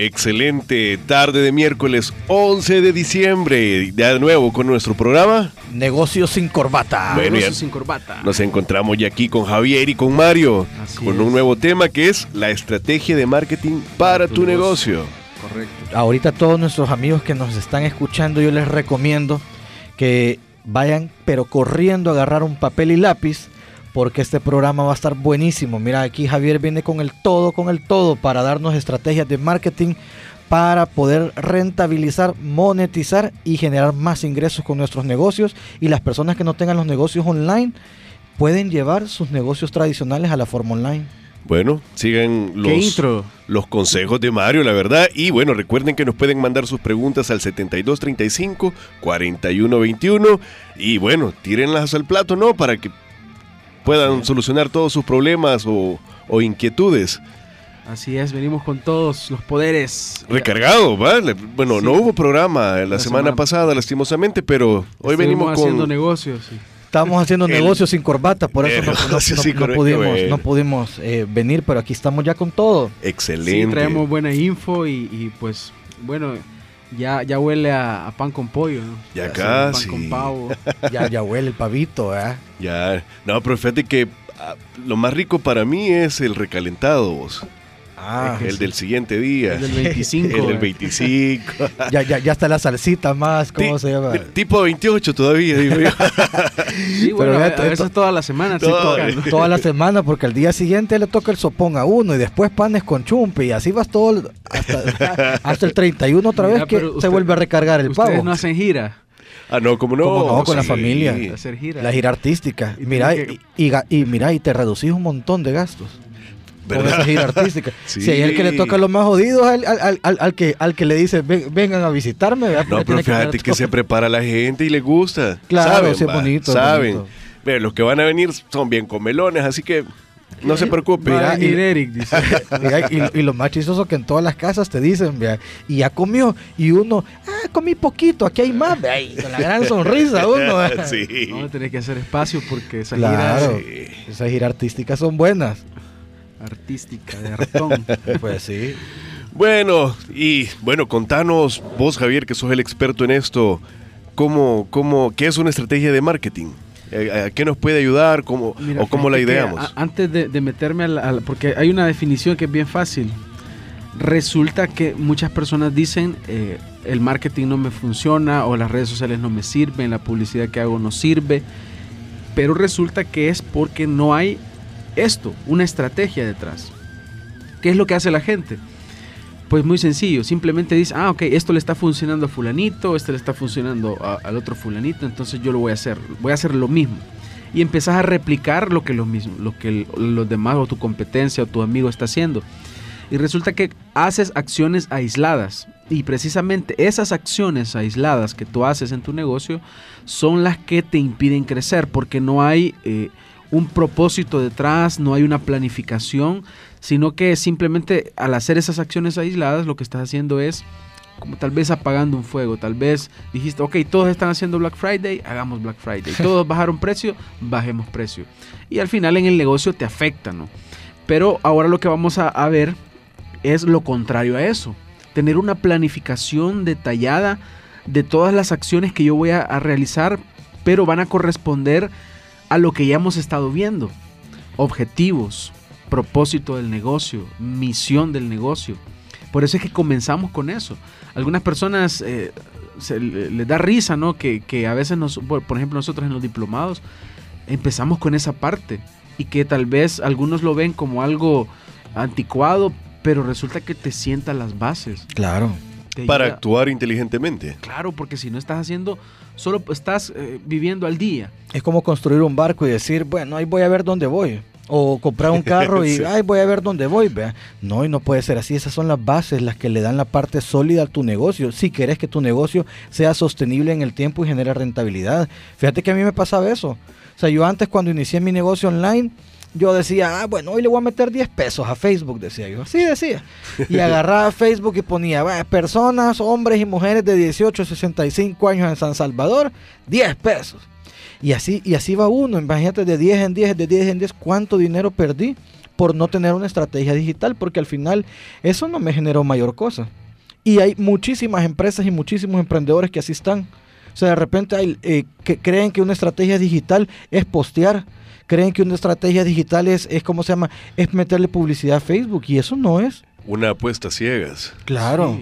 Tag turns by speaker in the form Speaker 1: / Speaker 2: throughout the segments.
Speaker 1: Excelente tarde de miércoles 11 de diciembre. Ya de nuevo con nuestro programa.
Speaker 2: Negocios sin corbata.
Speaker 1: Bueno,
Speaker 3: Negocios
Speaker 1: ya
Speaker 3: sin corbata.
Speaker 1: nos encontramos ya aquí con Javier y con Mario.
Speaker 3: Así
Speaker 1: con
Speaker 3: es.
Speaker 1: un nuevo tema que es la estrategia de marketing para
Speaker 3: tu
Speaker 1: tu
Speaker 3: negocio.
Speaker 1: negocio.
Speaker 3: Correcto.
Speaker 2: Ahorita todos nuestros amigos que nos están escuchando, yo les recomiendo que vayan, pero corriendo a agarrar un papel y lápiz, porque este programa va a estar buenísimo. Mira, aquí Javier viene con el todo, con el todo, para darnos estrategias de marketing para poder rentabilizar, monetizar y generar más ingresos con nuestros negocios. Y las personas que no tengan los negocios online pueden llevar sus negocios tradicionales a la forma online.
Speaker 1: Bueno, sigan
Speaker 3: ¿Qué
Speaker 1: los,
Speaker 3: intro?
Speaker 1: los consejos de Mario, la verdad. Y bueno, recuerden que nos pueden mandar sus preguntas al 7235-4121. Y bueno, tírenlas al plato, ¿no? Para que puedan solucionar todos sus problemas o, o inquietudes.
Speaker 3: Así es, venimos con todos los poderes.
Speaker 1: Recargado, ¿vale? Bueno,
Speaker 3: Sí.
Speaker 1: no hubo programa la,
Speaker 3: La
Speaker 1: semana,
Speaker 3: semana-
Speaker 1: pasada, lastimosamente, pero hoy
Speaker 3: Estuvimos
Speaker 1: venimos
Speaker 3: haciendo
Speaker 1: con...
Speaker 3: negocios. sí.
Speaker 2: Estábamos haciendo
Speaker 1: El-
Speaker 2: negocios sin corbata, por eso no, no- pudimos, no pudimos eh, venir, pero aquí estamos ya con todo.
Speaker 1: Excelente.
Speaker 3: Sí, traemos buena info y, y, pues, bueno, ya, ya huele a, a pan con pollo, ¿no?
Speaker 1: Ya casi.
Speaker 3: Pan con pavo.
Speaker 2: Ya, ya huele el pavito, ¿eh?
Speaker 1: Ya, no, pero fíjate que ah, lo más rico para mí es el recalentado, vos.
Speaker 2: Ah,
Speaker 1: el del siguiente día.
Speaker 3: El del 25.
Speaker 1: El del
Speaker 3: eh.
Speaker 1: 25.
Speaker 2: ya, ya, ya está la salsita más, ¿cómo
Speaker 1: Ti-
Speaker 2: se llama?
Speaker 1: Tipo 28 todavía, digo yo.
Speaker 3: Sí, bueno,
Speaker 2: Pero
Speaker 3: a, a veces
Speaker 2: to-
Speaker 3: toda la semana. sí ¿no?
Speaker 2: Toda la semana, porque al día siguiente le toca el sopón a uno y después panes con chumpe y así vas todo el- hasta, hasta el 31 otra vez
Speaker 3: Mira,
Speaker 2: que
Speaker 3: pero
Speaker 2: se
Speaker 3: usted-
Speaker 2: vuelve a recargar el
Speaker 3: Ustedes
Speaker 2: pavo.
Speaker 3: no hacen gira.
Speaker 1: Ah, no, como no.
Speaker 2: ¿Cómo no? Con la
Speaker 1: Sí.
Speaker 2: familia.
Speaker 3: Hacer gira.
Speaker 2: La gira artística.
Speaker 3: Y
Speaker 2: mira,
Speaker 3: tiene
Speaker 2: y, y y mira, y te reducís un montón de gastos. Con
Speaker 1: ¿Verdad?
Speaker 2: esa gira artística.
Speaker 1: Sí.
Speaker 2: Si hay el que le toca lo más jodido al, al, al- al- que, al que le dice "Ven- vengan a visitarme. ¿verdad?
Speaker 1: No, pero fíjate que se prepara la gente y le gusta.
Speaker 2: Claro,
Speaker 1: saben,
Speaker 2: sí, es bonito, es
Speaker 1: Saben.
Speaker 2: bonito.
Speaker 1: Pero los que van a venir son bien comelones, así que no se preocupe.
Speaker 3: A
Speaker 2: Mira, y-
Speaker 3: Eric, dice.
Speaker 2: Mira, y, y lo más chistoso que en todas las casas te dicen, vea, y ya comió, y uno, ah, comí poquito, aquí hay más, y con la gran sonrisa uno.
Speaker 1: sí.
Speaker 3: Vamos a tener que hacer espacio porque esa
Speaker 2: Claro,
Speaker 3: gira es
Speaker 2: esas giras artísticas son buenas.
Speaker 3: Artística, de ratón.
Speaker 2: Pues sí.
Speaker 1: Bueno, y bueno, contanos vos, Javier, que sos el experto en esto, ¿cómo, cómo, ¿qué es una estrategia de marketing? Eh, ¿A qué nos puede ayudar cómo,
Speaker 3: Mira,
Speaker 1: o cómo la
Speaker 3: que
Speaker 1: ideamos?
Speaker 3: a- antes de, de meterme al, al- Porque hay una definición que es bien fácil. Resulta que muchas personas dicen eh, el marketing no me funciona o las redes sociales no me sirven, la publicidad que hago no sirve. Pero resulta que es porque no hay esto, una estrategia detrás. ¿Qué es lo que hace la gente? Pues muy sencillo, simplemente dice, ah, ok, esto le está funcionando a fulanito, esto le está funcionando al otro fulanito, entonces yo lo voy a hacer, voy a hacer lo mismo. Y empezás a replicar lo que los mismos, lo que los demás o tu competencia o tu amigo está haciendo. Y resulta que haces acciones aisladas. Y precisamente esas acciones aisladas que tú haces en tu negocio son las que te impiden crecer porque no hay eh, un propósito detrás, no hay una planificación, sino que simplemente al hacer esas acciones aisladas lo que estás haciendo es como tal vez apagando un fuego, tal vez dijiste, ok, todos están haciendo Black Friday, hagamos Black Friday, todos bajaron precio, bajemos precio. Y al final en el negocio te afecta, ¿no? Pero ahora lo que vamos a, a ver es lo contrario a eso, tener una planificación detallada de todas las acciones que yo voy a, a realizar, pero van a corresponder a lo que ya hemos estado viendo. Objetivos, propósito del negocio, misión del negocio. Por eso es que comenzamos con eso. Algunas personas eh, se le- les da risa, ¿no? Que, que a veces, nos, por ejemplo, nosotros en los diplomados empezamos con esa parte y que tal vez algunos lo ven como algo anticuado, pero resulta que te sienta las bases.
Speaker 2: Claro.
Speaker 1: Para actuar inteligentemente.
Speaker 3: Claro, porque si no estás haciendo, solo estás eh, viviendo al día.
Speaker 2: Es como construir un barco y decir, bueno, ahí voy a ver dónde voy. O comprar un carro y, ay, voy a ver dónde voy, vea. No, y no puede ser así. Esas son las bases, las que le dan la parte sólida a tu negocio. Si quieres que tu negocio sea sostenible en el tiempo y genere rentabilidad. Fíjate que a mí me pasaba eso. O sea, yo antes cuando inicié mi negocio online, yo decía, ah, bueno, hoy le voy a meter 10 pesos a Facebook, decía yo. Así decía. Y agarraba Facebook y ponía, personas, hombres y mujeres de 18 a 65 años en San Salvador, 10 pesos. Y así, y así va uno, imagínate de 10 en 10, de 10 en 10, cuánto dinero perdí por no tener una estrategia digital, porque al final eso no me generó mayor cosa. Y hay muchísimas empresas y muchísimos emprendedores que así están. O sea, de repente hay, eh, que creen que una estrategia digital es postear, creen que una estrategia digital es, es ¿cómo se llama? Es meterle publicidad a Facebook y eso no es.
Speaker 1: Una apuesta ciegas.
Speaker 2: Claro.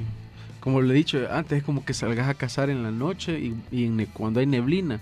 Speaker 3: Como lo he dicho antes, es como que salgas a cazar en la noche y, cuando hay neblina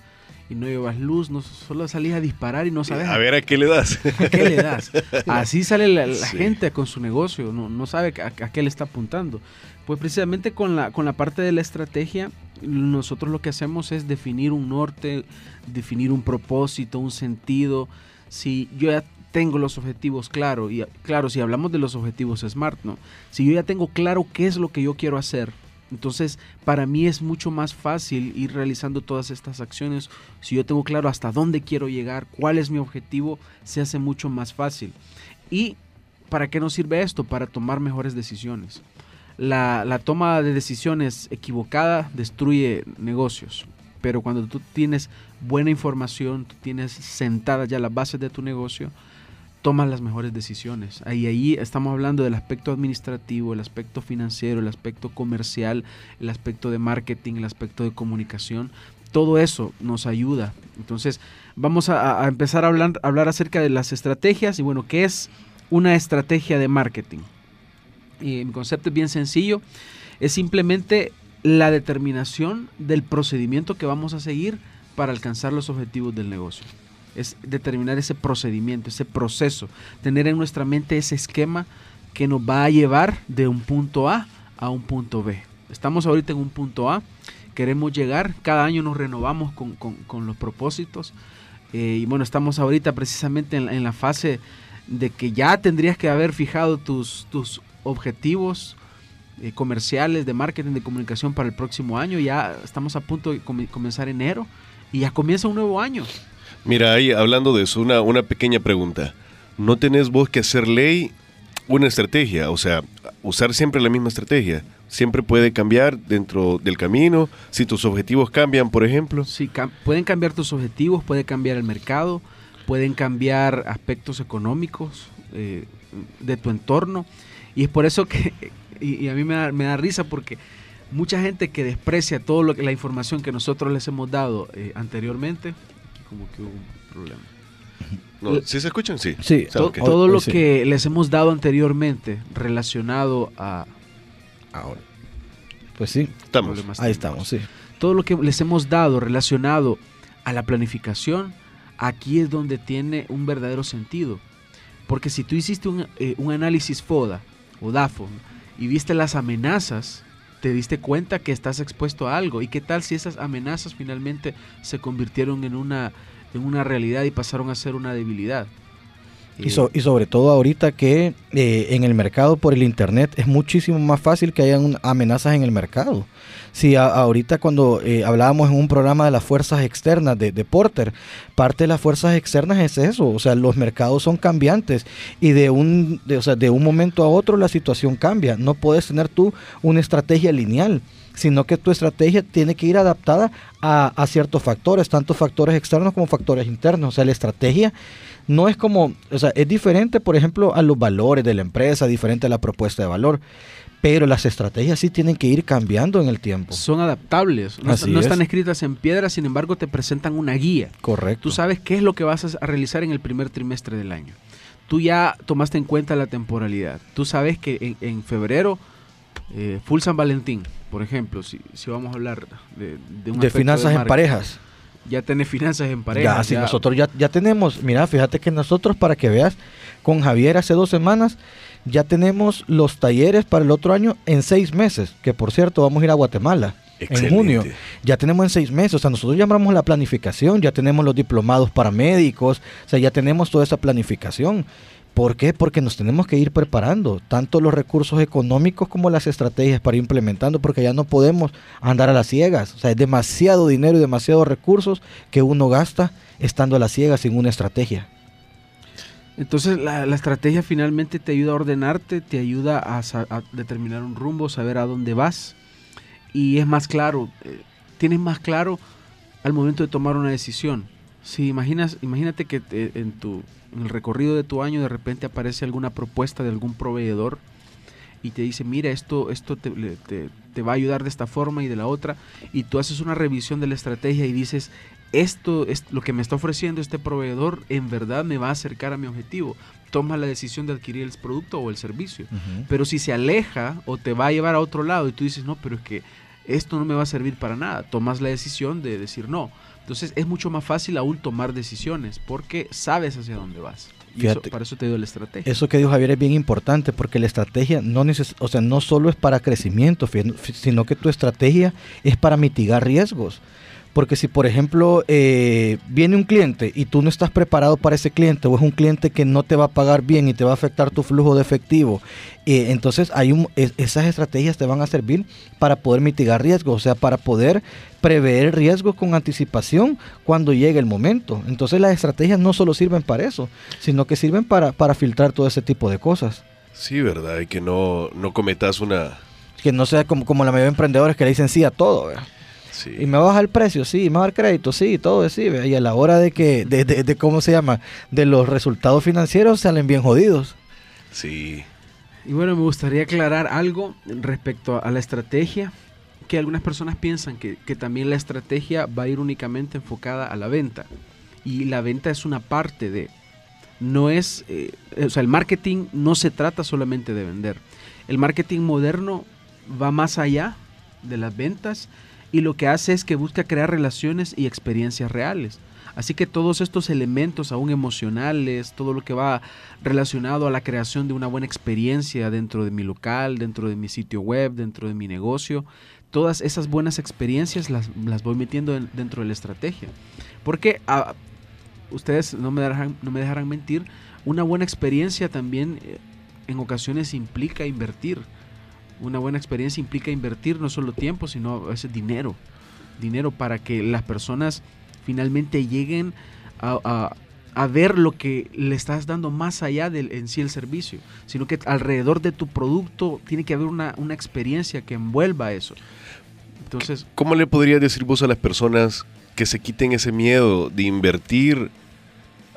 Speaker 3: y no llevas luz, no solo salís a disparar y no sabes.
Speaker 1: A ver a qué le das.
Speaker 3: ¿A qué le das? Así sale la, gente con su negocio, no, no sabe a, a, qué le está apuntando. Pues precisamente con la, con la parte de la estrategia, nosotros lo que hacemos es definir un norte, definir un propósito, un sentido. Si yo ya tengo los objetivos claros, y claro, si hablamos de los objetivos SMART, ¿no? Si yo ya tengo claro qué es lo que yo quiero hacer, entonces, para mí es mucho más fácil ir realizando todas estas acciones. Si yo tengo claro hasta dónde quiero llegar, cuál es mi objetivo, se hace mucho más fácil. ¿Y para qué nos sirve esto? Para tomar mejores decisiones la, toma de decisiones equivocada destruye negocios. Pero cuando tú tienes buena información, tú tienes sentadas ya las bases de tu negocio, tomas las mejores decisiones. Ahí, ahí estamos hablando del aspecto administrativo, el aspecto financiero, el aspecto comercial, el aspecto de marketing, el aspecto de comunicación. Todo eso nos ayuda. Entonces, vamos a, empezar a hablar, a hablar acerca de las estrategias y bueno, ¿qué es una estrategia de marketing? Y mi concepto es bien sencillo, es simplemente la determinación del procedimiento que vamos a seguir para alcanzar los objetivos del negocio. Es determinar ese procedimiento, ese proceso, tener en nuestra mente ese esquema que nos va a llevar de un punto A a un punto B. Estamos ahorita en un punto A, queremos llegar, cada año nos renovamos con, los propósitos eh, y bueno, estamos ahorita precisamente en, en, la fase de que ya tendrías que haber fijado tus, tus objetivos eh, comerciales, de marketing, de comunicación para el próximo año. Ya estamos a punto de comenzar enero y ya comienza un nuevo año.
Speaker 1: Mira, ahí hablando de eso, una, una pequeña pregunta. ¿No tenés vos que hacer ley una estrategia? O sea, usar siempre la misma estrategia. Siempre puede cambiar dentro del camino. Si tus objetivos cambian, por ejemplo.
Speaker 3: Sí, pueden cambiar tus objetivos, puede cambiar el mercado, pueden cambiar aspectos económicos eh, de tu entorno. Y es por eso que, y, a mí me da, me da, risa porque mucha gente que desprecia todo lo que la información que nosotros les hemos dado eh, anteriormente, como que hubo un problema.
Speaker 1: No, ¿Sí se escuchan? Sí.
Speaker 3: sí todo lo que les hemos dado anteriormente relacionado a...
Speaker 2: Ahora. Pues sí.
Speaker 1: Estamos.
Speaker 2: Ahí estamos, sí.
Speaker 3: Todo lo que les hemos dado relacionado a la planificación, aquí es donde tiene un verdadero sentido. Porque si tú hiciste un, eh, un análisis FODA o DAFO y viste las amenazas, te diste cuenta que estás expuesto a algo. ¿Y qué tal si esas amenazas finalmente se convirtieron en una, en una realidad y pasaron a ser una debilidad?
Speaker 2: Y, y, sobre todo ahorita que eh, en el mercado por el internet es muchísimo más fácil que hayan amenazas en el mercado. Si ahorita cuando eh, hablábamos en un programa de las fuerzas externas de, Porter, parte de las fuerzas externas es eso, o sea, los mercados son cambiantes y de un, de, o sea, de un momento a otro la situación cambia. No puedes tener tú una estrategia lineal sino que tu estrategia tiene que ir adaptada a, ciertos factores, tanto factores externos como factores internos. O sea, la estrategia no es como, o sea, es diferente, por ejemplo, a los valores de la empresa, diferente a la propuesta de valor. Pero las estrategias sí tienen que ir cambiando en el tiempo.
Speaker 3: Son adaptables, no, están escritas en piedra, sin embargo te presentan una guía.
Speaker 2: Correcto.
Speaker 3: Tú sabes qué es lo que vas a realizar en el primer trimestre del año. Tú ya tomaste en cuenta la temporalidad. Tú sabes que en, febrero, eh, Full San Valentín, por ejemplo, si, si vamos a hablar de,
Speaker 2: de, de finanzas en parejas
Speaker 3: ya tenés finanzas en pareja.
Speaker 2: Ya, nosotros ya, ya tenemos, mira, fíjate que nosotros, para que veas, con Javier hace dos semanas, ya tenemos los talleres para el otro año en seis meses, que por cierto vamos a ir a Guatemala. en junio. Ya tenemos en seis meses, o sea, nosotros llamamos la planificación, ya tenemos los diplomados para médicos, o sea, ya tenemos toda esa planificación. ¿Por qué? Porque nos tenemos que ir preparando, tanto los recursos económicos como las estrategias para ir implementando, porque ya no podemos andar a las ciegas. O sea, es demasiado dinero y demasiados recursos que uno gasta estando a las ciegas sin una estrategia.
Speaker 3: Entonces la, estrategia finalmente te ayuda a ordenarte, te ayuda a, determinar un rumbo, saber a dónde vas y es más claro, eh, tienes más claro al momento de tomar una decisión. Si imaginas, imagínate que en, tu, en el recorrido de tu año de repente aparece alguna propuesta de algún proveedor y te dice, mira, esto, esto te, te, va a ayudar de esta forma y de la otra, y tú haces una revisión de la estrategia y dices, esto es lo que me está ofreciendo este proveedor en verdad me va a acercar a mi objetivo. Toma la decisión de adquirir el producto o el servicio. Pero si se aleja o te va a llevar a otro lado y tú dices, no, pero es que esto no me va a servir para nada, tomas la decisión de decir no. Entonces es mucho más fácil aún tomar decisiones porque sabes hacia dónde vas. Y eso, para eso te dio la estrategia.
Speaker 2: Eso que dijo Javier es bien importante porque la estrategia no, neces o sea, no solo es para crecimiento, sino que tu estrategia es para mitigar riesgos. Porque si, por ejemplo, eh, viene un cliente y tú no estás preparado para ese cliente o es un cliente que no te va a pagar bien y te va a afectar tu flujo de efectivo, eh, entonces hay un, esas estrategias te van a servir para poder mitigar riesgos, o sea, para poder prever riesgos con anticipación cuando llegue el momento. Entonces las estrategias no solo sirven para eso, sino que sirven para, para filtrar todo ese tipo de cosas.
Speaker 1: Sí, ¿verdad? Y que no, no cometas una...
Speaker 2: Que no sea como, como la mayoría de emprendedores que le dicen sí a todo. ¿verdad? Y me baja el precio, sí, me va a dar crédito, sí, todo sí. Y a la hora de que, de, de, ¿cómo se llama? De los resultados financieros salen bien jodidos.
Speaker 1: Sí.
Speaker 3: Y bueno, me gustaría aclarar algo respecto a la estrategia, que algunas personas piensan que, que también la estrategia va a ir únicamente enfocada a la venta. Y la venta es una parte de... No es, eh, o sea, el marketing no se trata solamente de vender. El marketing moderno va más allá de las ventas y lo que hace es que busca crear relaciones y experiencias reales. Así que todos estos elementos aún emocionales, todo lo que va relacionado a la creación de una buena experiencia dentro de mi local, dentro de mi sitio web, dentro de mi negocio, todas esas buenas experiencias las, voy metiendo dentro de la estrategia. Porque ah, ustedes no me, dejarán, no me dejarán mentir, una buena experiencia también eh, en ocasiones implica invertir una buena experiencia implica invertir no solo tiempo, sino a veces dinero. Dinero para que las personas finalmente lleguen a, ver lo que le estás dando más allá del en sí el servicio, sino que alrededor de tu producto tiene que haber una, una experiencia que envuelva eso. Entonces,
Speaker 1: ¿cómo le podrías decir vos a las personas que se quiten ese miedo de invertir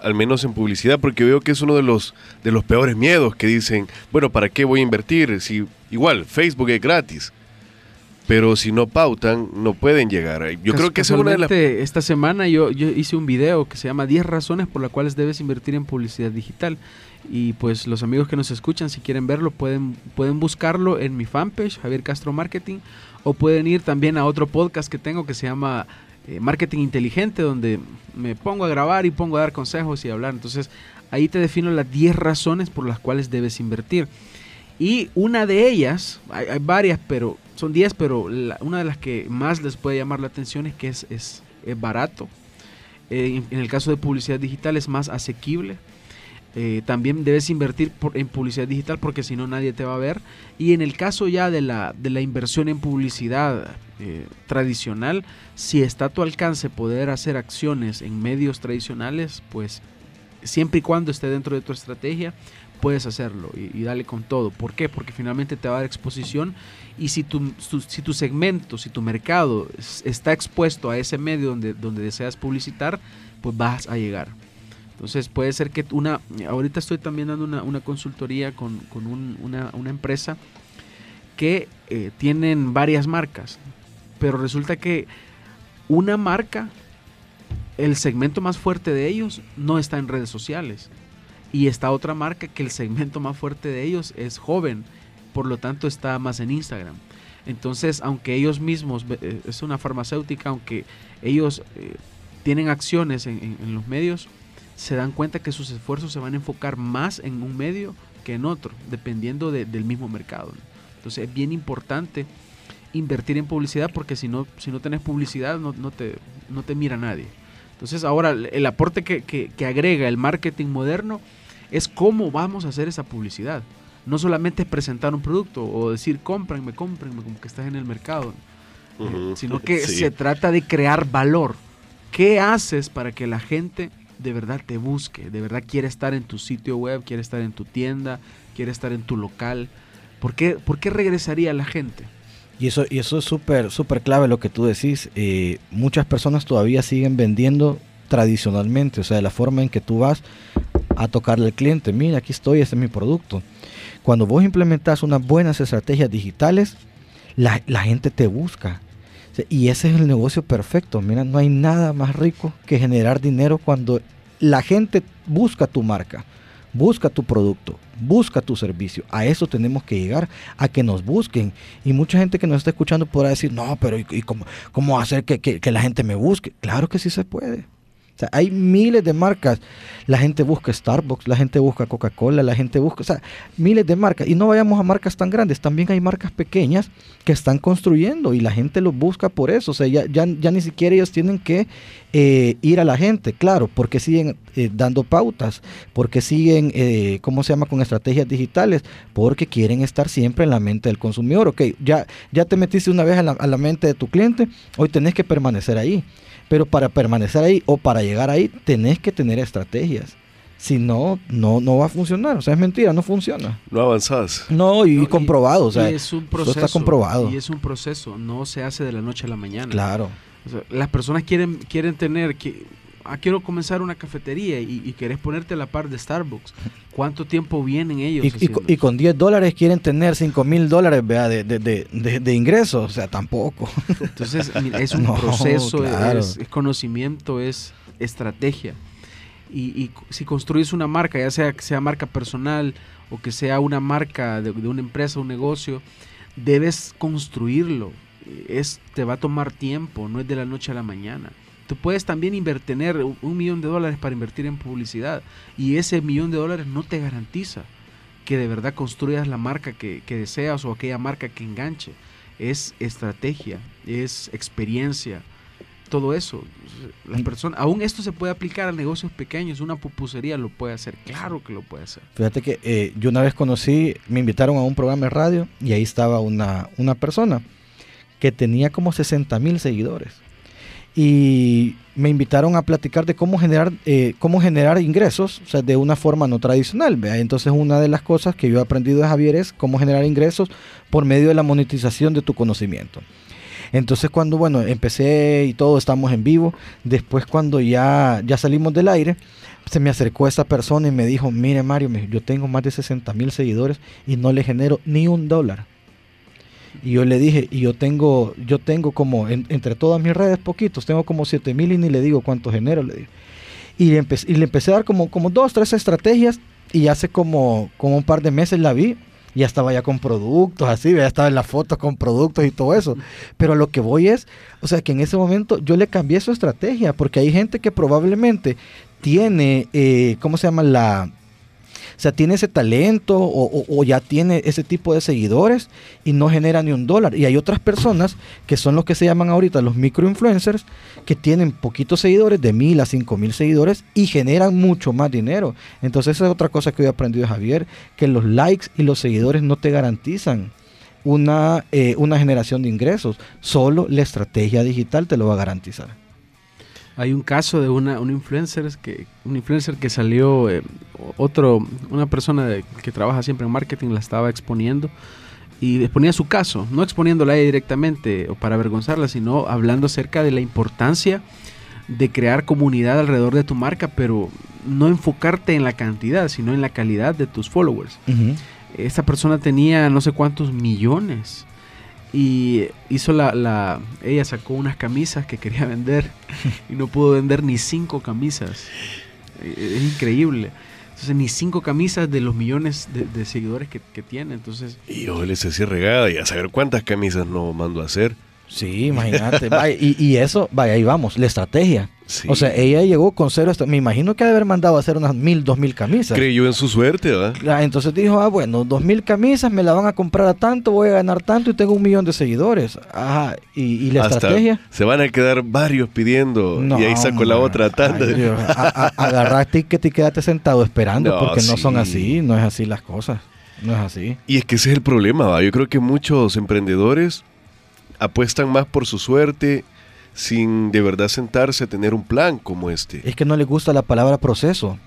Speaker 1: al menos en publicidad, porque veo que es uno de los, de los peores miedos que dicen, bueno, ¿para qué voy a invertir? Si igual, Facebook es gratis. Pero si no pautan, no pueden llegar. Yo creo que es una.
Speaker 3: Esta semana yo, yo hice un video que se llama 10 razones por las cuales debes invertir en publicidad digital. Y pues los amigos que nos escuchan, si quieren verlo, pueden, pueden buscarlo en mi fanpage, Javier Castro Marketing, o pueden ir también a otro podcast que tengo que se llama eh, marketing inteligente, donde me pongo a grabar y pongo a dar consejos y hablar. Entonces, ahí te defino las 10 razones por las cuales debes invertir. Y una de ellas, hay, varias, pero son 10, pero una de las que más les puede llamar la atención es que es, es, barato. Eh, en, el caso de publicidad digital es más asequible. Eh, también debes invertir en publicidad digital porque si no nadie te va a ver. Y en el caso ya de la, de la inversión en publicidad eh, tradicional, si está a tu alcance poder hacer acciones en medios tradicionales, pues siempre y cuando esté dentro de tu estrategia, puedes hacerlo y, dale con todo. ¿Por qué? Porque finalmente te va a dar exposición y si tu, si tu segmento, si tu mercado está expuesto a ese medio donde, donde deseas publicitar, pues vas a llegar. Entonces puede ser que una, ahorita estoy también dando una, consultoría con, una, una, empresa que eh, tienen varias marcas pero resulta que una marca, el segmento más fuerte de ellos no está en redes sociales. Y está otra marca que el segmento más fuerte de ellos es joven, por lo tanto está más en Instagram. Entonces, aunque ellos mismos, eh, es una farmacéutica, aunque ellos eh, tienen acciones en, los medios, se dan cuenta que sus esfuerzos se van a enfocar más en un medio que en otro, dependiendo del mismo mercado. Entonces, es bien importante invertir en publicidad porque si no, si no tenés publicidad no, te, no te mira nadie. Entonces ahora el aporte que, que, que agrega el marketing moderno es cómo vamos a hacer esa publicidad. No solamente es presentar un producto o decir cómprenme, cómprenme, como que estás en el mercado, sino que
Speaker 1: Sí.
Speaker 3: se trata de crear valor. ¿Qué haces para que la gente de verdad te busque? De verdad quiere estar en tu sitio web, quiere estar en tu tienda, quiere estar en tu local. ¿Por qué, por qué regresaría la gente?
Speaker 2: Y eso, y eso es súper, súper clave lo que tú decís. Eh, muchas personas todavía siguen vendiendo tradicionalmente, o sea, la forma en que tú vas a tocarle al cliente, mira, aquí estoy, este es mi producto. Cuando vos implementas unas buenas estrategias digitales, la, la gente te busca. Y ese es el negocio perfecto. Mira, no hay nada más rico que generar dinero cuando la gente busca tu marca, busca tu producto, busca tu servicio. A eso tenemos que llegar, a que nos busquen. Y mucha gente que nos está escuchando podrá decir, no, pero ¿y, cómo, hacer que- que la gente me busque? Claro que sí se puede. O sea, hay miles de marcas. La gente busca Starbucks, la gente busca Coca-Cola, la gente busca, o sea, miles de marcas. Y no vayamos a marcas tan grandes, también hay marcas pequeñas que están construyendo y la gente los busca por eso. O sea, ya, ya, ya ni siquiera ellos tienen que eh, ir a la gente, claro, porque siguen eh, dando pautas, porque siguen, eh, ¿cómo se llama?, con estrategias digitales, porque quieren estar siempre en la mente del consumidor. Ok, ya, ya te metiste una vez a la, a la mente de tu cliente, hoy tenés que permanecer ahí. Pero para permanecer ahí o para llegar ahí, tenés que tener estrategias. Si no, no, no va a funcionar. O sea, es mentira, no funciona.
Speaker 1: No avanzás.
Speaker 2: No, y,
Speaker 3: No, y-
Speaker 2: comprobado. O sea,
Speaker 3: y es un
Speaker 2: eso
Speaker 3: proceso.
Speaker 2: está comprobado.
Speaker 3: Y es un proceso, no se hace de la noche a la mañana.
Speaker 2: Claro.
Speaker 3: O sea, las personas quieren, quieren tener que. Ah, quiero comenzar una cafetería y, y querés ponerte a la par de Starbucks. ¿Cuánto tiempo vienen ellos?
Speaker 2: Y, y
Speaker 3: haciendo
Speaker 2: co- y
Speaker 3: eso?
Speaker 2: con 10 dólares quieren tener 5 mil dólares de, de, de, de- de ingresos. O sea, tampoco.
Speaker 3: Entonces, es un
Speaker 2: No,
Speaker 3: proceso,
Speaker 2: claro.
Speaker 3: es, es conocimiento, es estrategia. Y, y si construyes una marca, ya sea que sea marca personal o que sea una marca de, de una empresa, un negocio, debes construirlo. Es, te va a tomar tiempo, no es de la noche a la mañana. Tú puedes también inver- tener un, un millón de dólares para invertir en publicidad y ese millón de dólares no te garantiza que de verdad construyas la marca que, que deseas o aquella marca que enganche. Es estrategia, es experiencia, todo eso. Las personas, aún esto se puede aplicar a negocios pequeños, una pupusería lo puede hacer, claro que lo puede hacer.
Speaker 2: Fíjate que eh, yo una vez conocí, me invitaron a un programa de radio y ahí estaba una, una persona que tenía como 60 mil seguidores. Y me invitaron a platicar de cómo generar, eh, cómo generar ingresos, de una forma no tradicional. ¿vea? Entonces una de las cosas que yo he aprendido de Javier es cómo generar ingresos por medio de la monetización de tu conocimiento. Entonces cuando, bueno, empecé y todo, estamos en vivo, después cuando ya, ya salimos del aire, se me acercó esa persona y me dijo, mire Mario, yo tengo más de 60 mil seguidores y no le genero ni un dólar. Y yo le dije, y yo tengo, yo tengo como, en- entre todas mis redes, poquitos, tengo como 7 mil y ni le digo cuánto genero, le digo. Y le, empe- y le empecé a dar como, como dos, tres estrategias y hace como, como un par de meses la vi. Ya estaba ya con productos, así, ya estaba en las fotos con productos y todo eso. Pero lo que voy es, o sea, que en ese momento yo le cambié su estrategia, porque hay gente que probablemente tiene, eh, ¿cómo se llama? La, sea, tiene ese talento o, ya tiene ese tipo de seguidores y no genera ni un dólar. Y hay otras personas que son los que se llaman ahorita los microinfluencers que tienen poquitos seguidores, de mil a cinco mil seguidores y generan mucho más dinero. Entonces esa es otra cosa que he aprendido Javier, que los likes y los seguidores no te garantizan una, eh, una generación de ingresos. Solo la estrategia digital te lo va a garantizar.
Speaker 3: Hay un caso de una, un influencer que, un influencer que salió, eh, otro, una persona de- que trabaja siempre en marketing la estaba exponiendo y exponía su caso, no exponiéndola ella directamente o para avergonzarla, sino hablando acerca de la importancia de crear comunidad alrededor de tu marca, pero no enfocarte en la cantidad, sino en la calidad de tus followers. Esta persona tenía no sé cuántos millones y hizo la, la ella sacó unas camisas que quería vender y no pudo vender ni cinco camisas. Eh, es increíble. Entonces ni cinco camisas de los millones de, seguidores que, que tiene. Entonces
Speaker 1: Y yo les hacía regada y a saber cuántas camisas no mando a hacer.
Speaker 2: Sí, imagínate. Y, y eso, vaya, ahí vamos, la estrategia.
Speaker 1: Sí.
Speaker 2: O sea, ella llegó con cero. Me imagino que ha de haber mandado a hacer unas mil, dos mil camisas.
Speaker 1: Creyó en su suerte, ¿verdad?
Speaker 2: Ah, Entonces dijo, ah, bueno, dos mil camisas me la van a comprar a tanto, voy a ganar tanto y tengo un millón de seguidores. Ajá, y, y la
Speaker 1: Hasta
Speaker 2: estrategia.
Speaker 1: Se van a quedar varios pidiendo.
Speaker 2: No,
Speaker 1: y ahí saco la otra tanda.
Speaker 2: Ay, Dios, a- a- ticket y quédate sentado esperando
Speaker 1: No,
Speaker 2: porque no son
Speaker 1: sí.
Speaker 2: así, no es así las cosas. No es así.
Speaker 1: Y es que ese es el problema, ¿va? Yo creo que muchos emprendedores apuestan más por su suerte sin de verdad sentarse a tener un plan como este.
Speaker 2: Es que no le gusta la palabra proceso.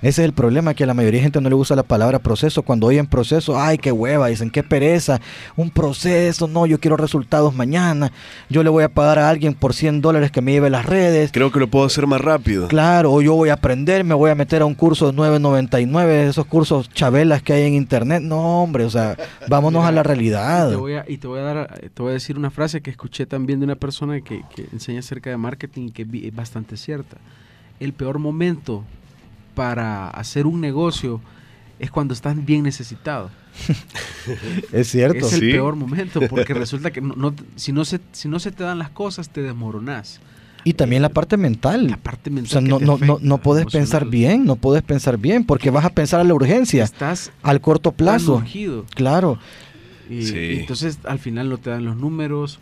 Speaker 2: Ese es el problema, que a la mayoría de gente no le gusta la palabra proceso. Cuando oyen proceso, ay, qué hueva, dicen, qué pereza, un proceso, no, yo quiero resultados mañana, yo le voy a pagar a alguien por 100 dólares que me lleve las redes.
Speaker 1: Creo que lo puedo hacer más rápido.
Speaker 2: Claro, o yo voy a aprender, me voy a meter a un curso de 9.99, esos cursos chabelas que hay en internet. No, hombre, o sea, vámonos a la
Speaker 3: Y
Speaker 2: realidad.
Speaker 3: te voy a, y te voy a dar, te voy a decir una frase que escuché también de una persona que, que enseña acerca de marketing y que vi- es bastante cierta. El peor momento para hacer un negocio es cuando estás bien necesitado.
Speaker 2: Es cierto.
Speaker 3: Es el
Speaker 1: Sí.
Speaker 3: peor momento porque resulta que no, no- si, no se, si no se te dan las cosas te desmoronás.
Speaker 2: Y también la parte mental.
Speaker 3: La parte
Speaker 2: O
Speaker 3: mental
Speaker 2: sea,
Speaker 3: que
Speaker 2: no, no, no,
Speaker 3: afecta,
Speaker 2: no puedes pensar bien, no puedes pensar bien, porque vas a pensar a la urgencia,
Speaker 3: Estás
Speaker 2: al corto plazo. Claro.
Speaker 3: Y,
Speaker 1: Sí.
Speaker 3: y entonces al final no te dan los números,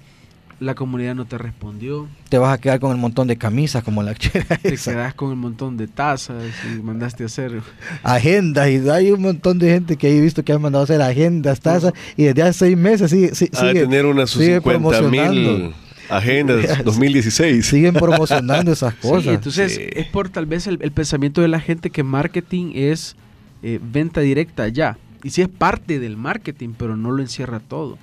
Speaker 3: la comunidad no te respondió,
Speaker 2: te vas a quedar con el montón de camisas como la chera
Speaker 3: te quedas con el montón de tazas y mandaste a hacer.
Speaker 2: agendas y hay un montón de gente que he visto que han mandado a hacer agendas, tazas y desde hace seis meses sigue, sigue-
Speaker 1: tener unas sus
Speaker 2: sigue
Speaker 1: 50 mil
Speaker 2: promocionando.
Speaker 1: agendas 2016.
Speaker 2: siguen promocionando esas
Speaker 3: Sí,
Speaker 2: cosas.
Speaker 3: entonces
Speaker 1: Sí.
Speaker 3: es por tal vez el, el pensamiento de la gente que marketing es eh, venta directa ya. Y sí es parte del marketing, pero no lo encierra todo.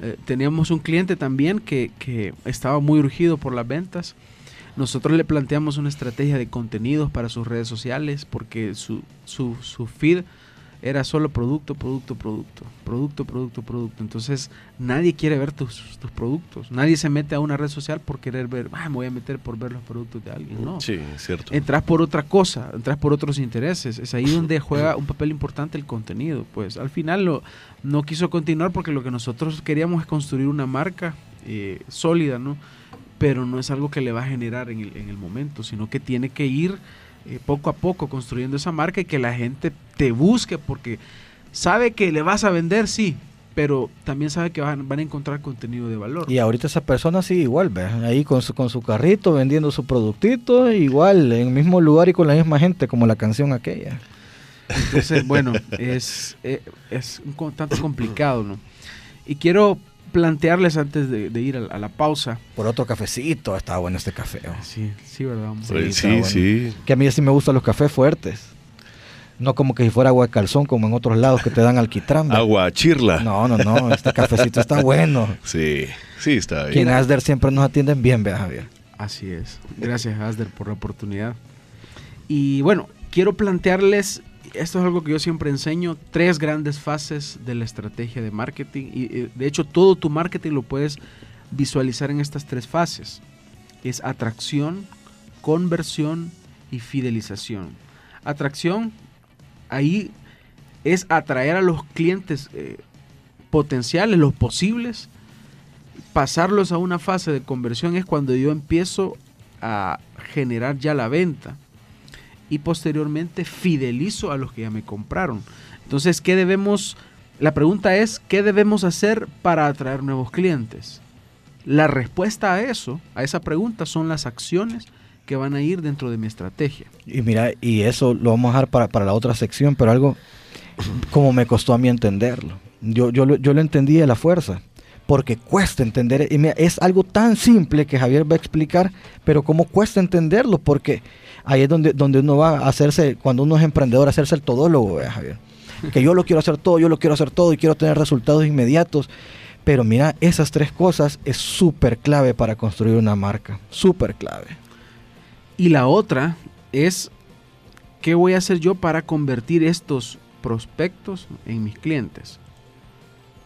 Speaker 3: Eh, teníamos un cliente también que, que estaba muy urgido por las ventas. Nosotros le planteamos una estrategia de contenidos para sus redes sociales porque su, su, su feed era solo producto, producto, producto, producto, producto, producto. Entonces nadie quiere ver tus, tus productos. Nadie se mete a una red social por querer ver, ah, me voy a meter por ver los productos de alguien. No.
Speaker 1: Sí, es cierto.
Speaker 3: Entras por otra cosa, entras por otros intereses. Es ahí donde juega un papel importante el contenido. Pues al final lo, no quiso continuar porque lo que nosotros queríamos es construir una marca eh, sólida, ¿no? Pero no es algo que le va a generar en el, en el momento, sino que tiene que ir eh, poco a poco construyendo esa marca y que la gente te busque porque sabe que le vas a vender, sí, pero también sabe que van, a encontrar contenido de valor.
Speaker 2: Y ahorita esa persona sigue igual, ¿ves? ahí con su, con su carrito vendiendo su productito, igual, en el mismo lugar y con la misma gente, como la canción aquella.
Speaker 3: Entonces, bueno, es, eh, es un tanto complicado, ¿no? Y quiero plantearles antes de, de ir a, la- a la pausa.
Speaker 2: Por otro cafecito, está bueno este café.
Speaker 3: Sí, sí, ¿verdad? hombre?
Speaker 1: Sí,
Speaker 2: bueno.
Speaker 1: sí.
Speaker 2: Que a mí sí me gustan los cafés fuertes. No como que si fuera agua de calzón, como en otros lados que te dan alquitrán.
Speaker 1: Agua chirla.
Speaker 2: No, no, no, este cafecito está bueno.
Speaker 1: Sí, sí, está bien.
Speaker 2: Quien Asder siempre nos atienden bien, vea Javier.
Speaker 3: Así es. Gracias, Asder, por la oportunidad. Y bueno, quiero plantearles, esto es algo que yo siempre enseño, tres grandes fases de la estrategia de marketing. Y eh, de hecho, todo tu marketing lo puedes visualizar en estas tres fases. Es atracción, conversión y fidelización. Atracción, ahí es atraer a los clientes eh, potenciales, los posibles, pasarlos a una fase de conversión es cuando yo empiezo a generar ya la venta y posteriormente fidelizo a los que ya me compraron. Entonces, ¿qué debemos? La pregunta es, ¿qué debemos hacer para atraer nuevos clientes? La respuesta a eso, a esa pregunta, son las acciones que van a ir dentro de mi estrategia.
Speaker 2: Y mira, y eso lo vamos a dejar para, para la otra sección, pero algo como me costó a mí entenderlo. Yo, yo, yo lo entendí de la fuerza, porque cuesta entender. Y mira, es algo tan simple que Javier va a explicar, pero cómo cuesta entenderlo, porque ahí es donde, donde uno va a hacerse, cuando uno es emprendedor, hacerse el todólogo, ¿verdad, Javier. Que yo lo quiero hacer todo, yo lo quiero hacer todo y quiero tener resultados inmediatos. Pero mira, esas tres cosas es súper clave para construir una marca. Súper clave.
Speaker 3: Y la otra es, ¿qué voy a hacer yo para convertir estos prospectos en mis clientes?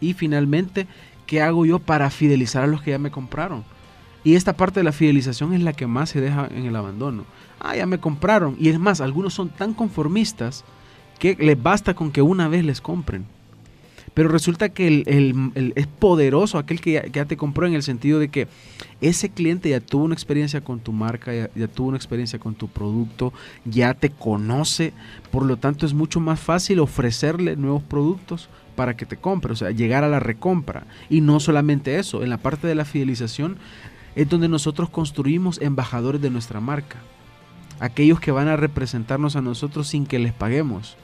Speaker 3: Y finalmente, ¿qué hago yo para fidelizar a los que ya me compraron? Y esta parte de la fidelización es la que más se deja en el abandono. Ah, ya me compraron. Y es más, algunos son tan conformistas que les basta con que una vez les compren. Pero resulta que es poderoso aquel que ya, te compró en el sentido de que ese cliente ya tuvo una experiencia con tu marca, ya tuvo una experiencia con tu producto, ya te conoce, por lo tanto es mucho más fácil ofrecerle nuevos productos para que te compre, o sea, llegar a la recompra. Y no solamente eso, en la parte de la fidelización es donde nosotros construimos embajadores de nuestra marca. Aquellos que van a representarnos a nosotros sin que les paguemos.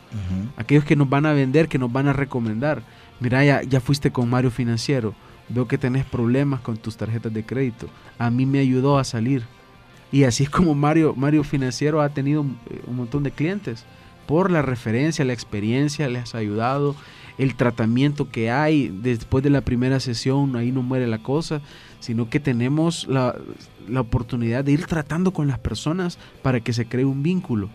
Speaker 3: Aquellos que nos van a vender, que nos van a recomendar. Mira, ya, ya fuiste con Mario Financiero. Veo que tenés problemas con tus tarjetas de crédito. A mí me ayudó a salir. Y así es como Mario, Mario Financiero ha tenido eh, un montón de clientes. Por la referencia, la experiencia, les ha ayudado. El tratamiento que hay después de la primera sesión, ahí no muere la cosa, sino que tenemos la, la oportunidad de ir tratando con las personas para que se cree un vínculo.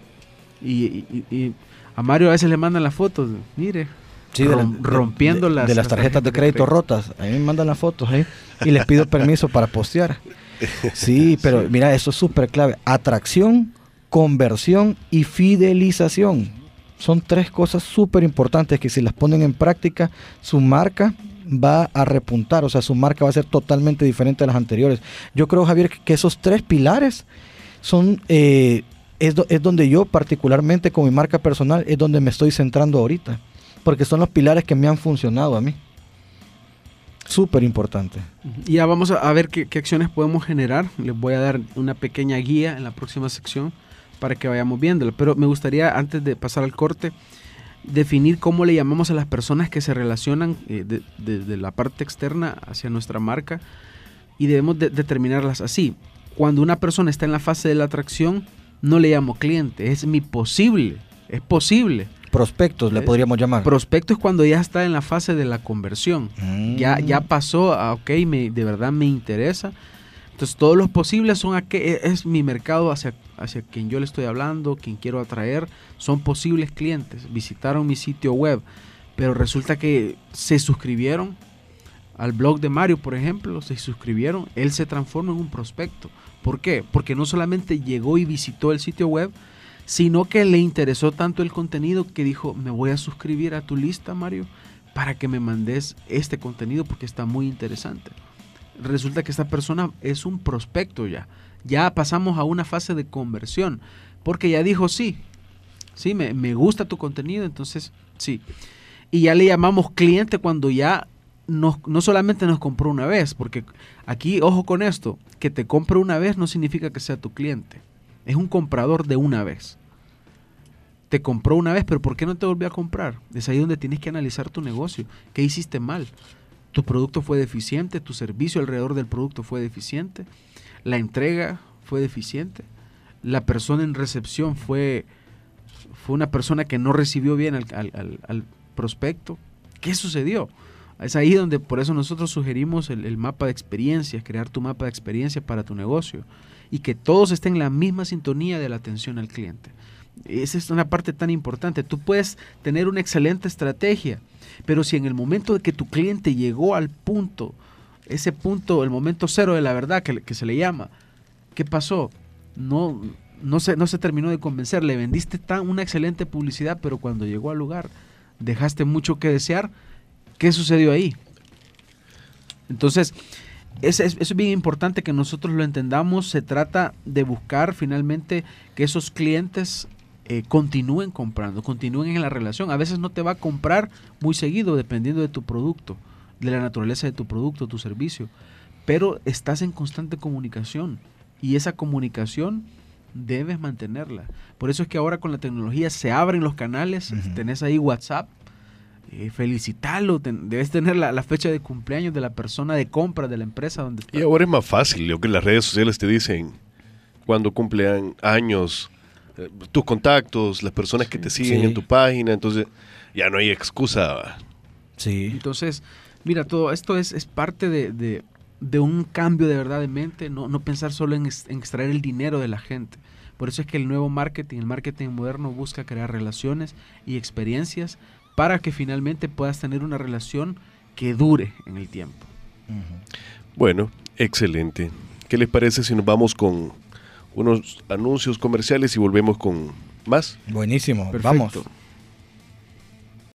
Speaker 3: Y, y- y a Mario a veces le mandan las fotos, mire,
Speaker 2: Sí, de,
Speaker 3: rom- rompiendo
Speaker 2: de-
Speaker 3: las,
Speaker 2: de las tarjetas de crédito rotas. A mí me mandan las fotos ahí y les pido permiso para postear. Sí, pero mira, eso es súper clave. Atracción, conversión y fidelización. Son tres cosas súper importantes que si las ponen en práctica, su marca va a repuntar, o sea, su marca va a ser totalmente diferente a las anteriores. Yo creo, Javier, que- esos tres pilares son, eh, es, do- es donde yo particularmente con mi marca personal, es donde me estoy centrando ahorita, porque son los pilares que me han funcionado a mí. Súper importante.
Speaker 3: Ya vamos a, ver qué, qué acciones podemos generar. Les voy a dar una pequeña guía en la próxima sección para que vayamos viéndolo. Pero me gustaría, antes de pasar al corte, definir cómo le llamamos a las personas que se relacionan eh, de- desde la parte externa hacia nuestra marca y debemos de- determinarlas así. Cuando una persona está en la fase de la atracción, no le llamo cliente, es mi posible, es posible.
Speaker 2: Prospectos le podríamos llamar.
Speaker 3: Prospecto es cuando ya está en la fase de la conversión
Speaker 2: Mm.
Speaker 3: ya, ya pasó a, ok, me, de verdad me interesa. Entonces todos los posibles son a que es mi mercado hacia, hacia quien yo le estoy hablando, quien quiero atraer, son posibles clientes. Visitaron mi sitio web, pero resulta que se suscribieron al blog de Mario, por ejemplo, se suscribieron, él se transforma en un prospecto. ¿Por qué? Porque no solamente llegó y visitó el sitio web, sino que le interesó tanto el contenido que dijo, me voy a suscribir a tu lista, Mario, para que me mandes este contenido porque está muy interesante. Resulta que esta persona es un prospecto ya. Ya pasamos a una fase de conversión, porque ya dijo sí, sí, me, me gusta tu contenido, entonces sí. Y ya le llamamos cliente cuando ya no solamente nos compró una vez, porque aquí, ojo con esto, que te compre una vez no significa que sea tu cliente. Es un comprador de una vez. Te compró una vez, pero ¿por qué no te volvió a comprar? Es ahí donde tienes que analizar tu negocio. ¿Qué hiciste mal? ¿Tu producto fue deficiente? ¿Tu servicio alrededor del producto fue deficiente? ¿La entrega fue deficiente? ¿La persona en recepción fue, fue una persona que no recibió bien al, prospecto? ¿Qué sucedió? Es ahí donde por eso nosotros sugerimos el, el mapa de experiencias, crear tu mapa de experiencia para tu negocio y que todos estén en la misma sintonía de la atención al cliente. Esa es una parte tan importante. Tú puedes tener una excelente estrategia, pero si en el momento de que tu cliente llegó al punto, ese punto, el momento cero de la verdad que, que se le llama, ¿qué pasó? No, no, se, no se terminó de convencer. Le vendiste tan, una excelente publicidad, pero cuando llegó al lugar dejaste mucho que desear. ¿Qué sucedió ahí? Entonces, es, es, es bien importante que nosotros lo entendamos. Se trata de buscar finalmente que esos clientes eh, continúen comprando, continúen en la relación. A veces no te va a comprar muy seguido dependiendo de tu producto, de la naturaleza de tu producto, tu servicio, pero estás en constante comunicación y esa comunicación debes mantenerla. Por eso es que ahora con la tecnología se abren los canales,
Speaker 2: Ujú.
Speaker 3: tenés ahí WhatsApp, eh, felicitarlo, ten- debes tener la, la fecha de cumpleaños de la persona de compra de la empresa donde está.
Speaker 1: Y ahora es más fácil, lo que las redes sociales te dicen cuando cumplen años, tus contactos, las personas que te siguen
Speaker 2: Sí.
Speaker 1: en tu página, entonces ya no hay excusa.
Speaker 2: Sí.
Speaker 3: Entonces, mira, todo esto es, es parte de, de- de un cambio de verdad de mente, no, no pensar solo en, en extraer el dinero de la gente. Por eso es que el nuevo marketing, el marketing moderno busca crear relaciones y experiencias para que finalmente puedas tener una relación que dure en el tiempo.
Speaker 1: Bueno, excelente. ¿Qué les parece si nos vamos con unos anuncios comerciales y volvemos con más?
Speaker 2: Buenísimo.
Speaker 3: Perfecto.
Speaker 2: Vamos.